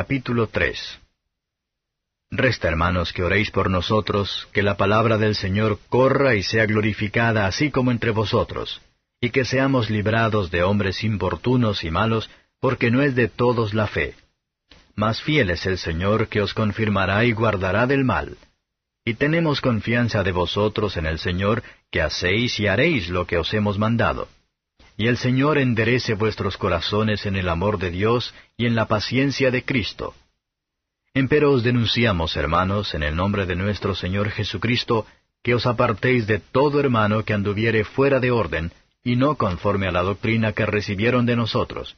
capítulo 3 Resta, hermanos, que oréis por nosotros, que la palabra del Señor corra y sea glorificada así como entre vosotros, y que seamos librados de hombres importunos y malos, porque no es de todos la fe. Mas fiel es el Señor que os confirmará y guardará del mal. Y tenemos confianza de vosotros en el Señor, que hacéis y haréis lo que os hemos mandado. Y el Señor enderece vuestros corazones en el amor de Dios y en la paciencia de Cristo. Empero os denunciamos, hermanos, en el nombre de nuestro Señor Jesucristo, que os apartéis de todo hermano que anduviere fuera de orden, y no conforme a la doctrina que recibieron de nosotros.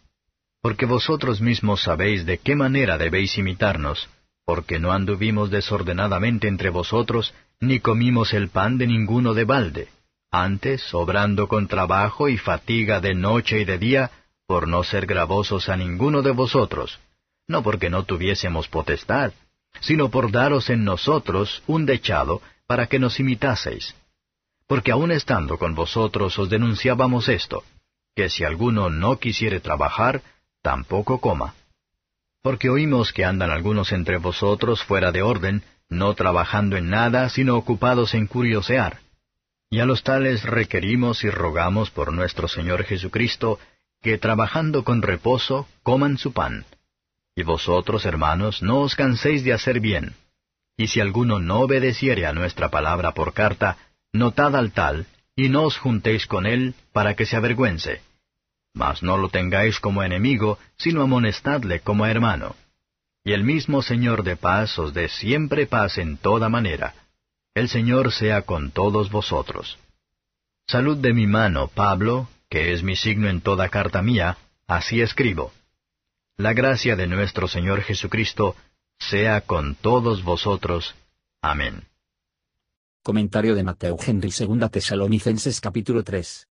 Porque vosotros mismos sabéis de qué manera debéis imitarnos, porque no anduvimos desordenadamente entre vosotros, ni comimos el pan de ninguno de balde, antes obrando con trabajo y fatiga de noche y de día, por no ser gravosos a ninguno de vosotros, no porque no tuviésemos potestad, sino por daros en nosotros un dechado para que nos imitaseis. Porque aun estando con vosotros os denunciábamos esto, que si alguno no quisiere trabajar, tampoco coma. Porque oímos que andan algunos entre vosotros fuera de orden, no trabajando en nada, sino ocupados en curiosear. Y a los tales requerimos y rogamos por nuestro Señor Jesucristo, que trabajando con reposo coman su pan y vosotros, hermanos, no os canséis de hacer bien. Y si alguno no obedeciere a nuestra palabra por carta, notad al tal, y no os juntéis con él para que se avergüence. Mas no lo tengáis como enemigo, sino amonestadle como hermano. Y el mismo Señor de paz os dé siempre paz en toda manera. El Señor sea con todos vosotros. Salud de mi mano, Pablo, que es mi signo en toda carta mía, así escribo. La gracia de nuestro Señor Jesucristo sea con todos vosotros. Amén. Comentario de Mateo Henry 2 Tesalonicenses capítulo 3.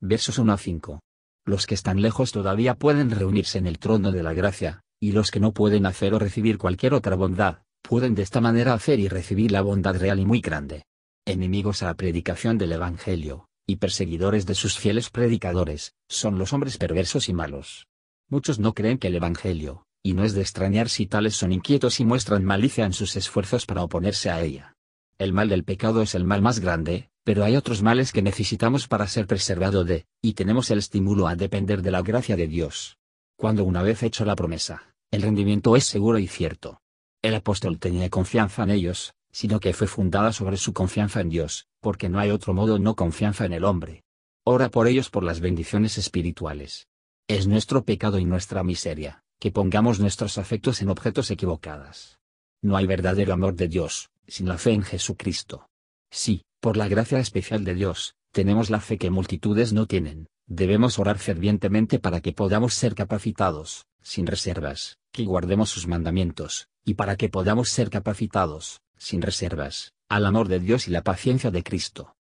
Versos 1 a 5. Los que están lejos todavía pueden reunirse en el trono de la gracia, y los que no pueden hacer o recibir cualquier otra bondad, pueden de esta manera hacer y recibir la bondad real y muy grande. Enemigos a la predicación del Evangelio, y perseguidores de sus fieles predicadores, son los hombres perversos y malos. Muchos no creen que el Evangelio, y no es de extrañar si tales son inquietos y muestran malicia en sus esfuerzos para oponerse a ella. El mal del pecado es el mal más grande, pero hay otros males que necesitamos para ser preservado de, y tenemos el estímulo a depender de la gracia de Dios. Cuando una vez hecho la promesa, el rendimiento es seguro y cierto. El apóstol tenía confianza en ellos, sino que fue fundada sobre su confianza en Dios, porque no hay otro modo no confianza en el hombre. Ora por ellos por las bendiciones espirituales. Es nuestro pecado y nuestra miseria, que pongamos nuestros afectos en objetos equivocadas. No hay verdadero amor de Dios, sin la fe en Jesucristo. Sí, por la gracia especial de Dios, tenemos la fe que multitudes no tienen, debemos orar fervientemente para que podamos ser capacitados, sin reservas, que guardemos sus mandamientos, y para que podamos ser capacitados, sin reservas, al amor de Dios y la paciencia de Cristo.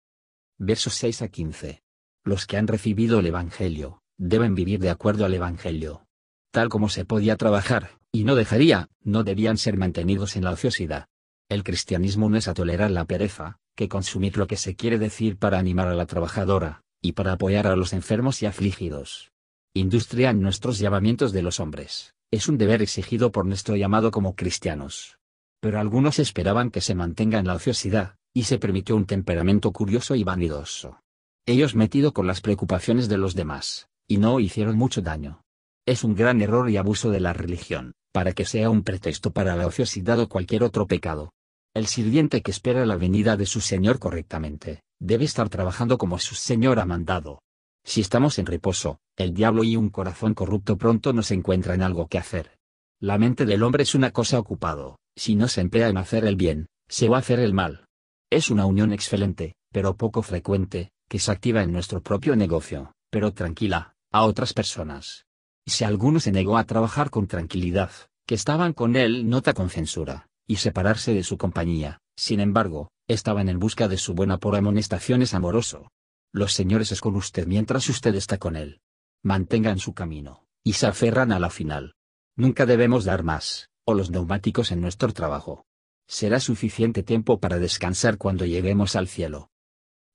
Versos 6 a 15. Los que han recibido el Evangelio, deben vivir de acuerdo al Evangelio. Tal como se podía trabajar, y no dejaría, no debían ser mantenidos en la ociosidad. El cristianismo no es a tolerar la pereza, que consumir lo que se quiere decir para animar a la trabajadora, y para apoyar a los enfermos y afligidos. Industria en nuestros llamamientos de los hombres, es un deber exigido por nuestro llamado como cristianos. Pero algunos esperaban que se mantenga en la ociosidad, y se permitió un temperamento curioso y vanidoso. Ellos metido con las preocupaciones de los demás, y no hicieron mucho daño. Es un gran error y abuso de la religión, para que sea un pretexto para la ociosidad o cualquier otro pecado. El sirviente que espera la venida de su Señor correctamente, debe estar trabajando como su Señor ha mandado. Si estamos en reposo, el diablo y un corazón corrupto pronto nos encuentran algo que hacer. La mente del hombre es una cosa ocupado, si no se emplea en hacer el bien, se va a hacer el mal. Es una unión excelente, pero poco frecuente, que se activa en nuestro propio negocio, pero tranquila, a otras personas. Si alguno se negó a trabajar con tranquilidad, que estaban con él nota con censura, y separarse de su compañía, sin embargo, estaban en busca de su buena por amonestaciones amoroso. Los señores es con usted mientras usted está con él. Mantengan su camino, y se aferran a la final. Nunca debemos dar más, o los neumáticos en nuestro trabajo. Será suficiente tiempo para descansar cuando lleguemos al cielo.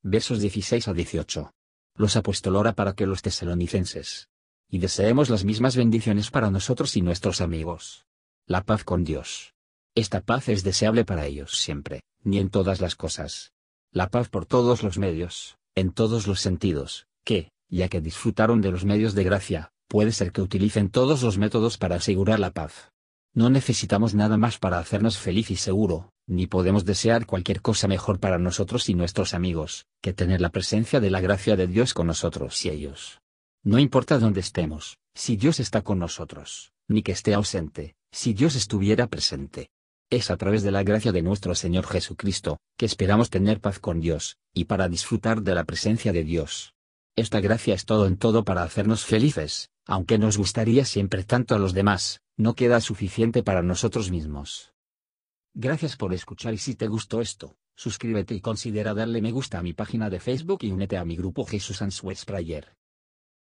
Versos 16 a 18 los apostolora para que los tesalonicenses y deseemos las mismas bendiciones para nosotros y nuestros amigos. la paz con Dios. Esta paz es deseable para ellos siempre, ni en todas las cosas. La paz por todos los medios, en todos los sentidos, que, ya que disfrutaron de los medios de gracia, puede ser que utilicen todos los métodos para asegurar la paz. No necesitamos nada más para hacernos feliz y seguro, ni podemos desear cualquier cosa mejor para nosotros y nuestros amigos, que tener la presencia de la gracia de Dios con nosotros y ellos. No importa dónde estemos, si Dios está con nosotros, ni que esté ausente, si Dios estuviera presente. Es a través de la gracia de nuestro Señor Jesucristo, que esperamos tener paz con Dios, y para disfrutar de la presencia de Dios. Esta gracia es todo en todo para hacernos felices, aunque nos gustaría siempre tanto a los demás, no queda suficiente para nosotros mismos. Gracias por escuchar y si te gustó esto, suscríbete y considera darle me gusta a mi página de Facebook y únete a mi grupo Jesús Answers Prayer.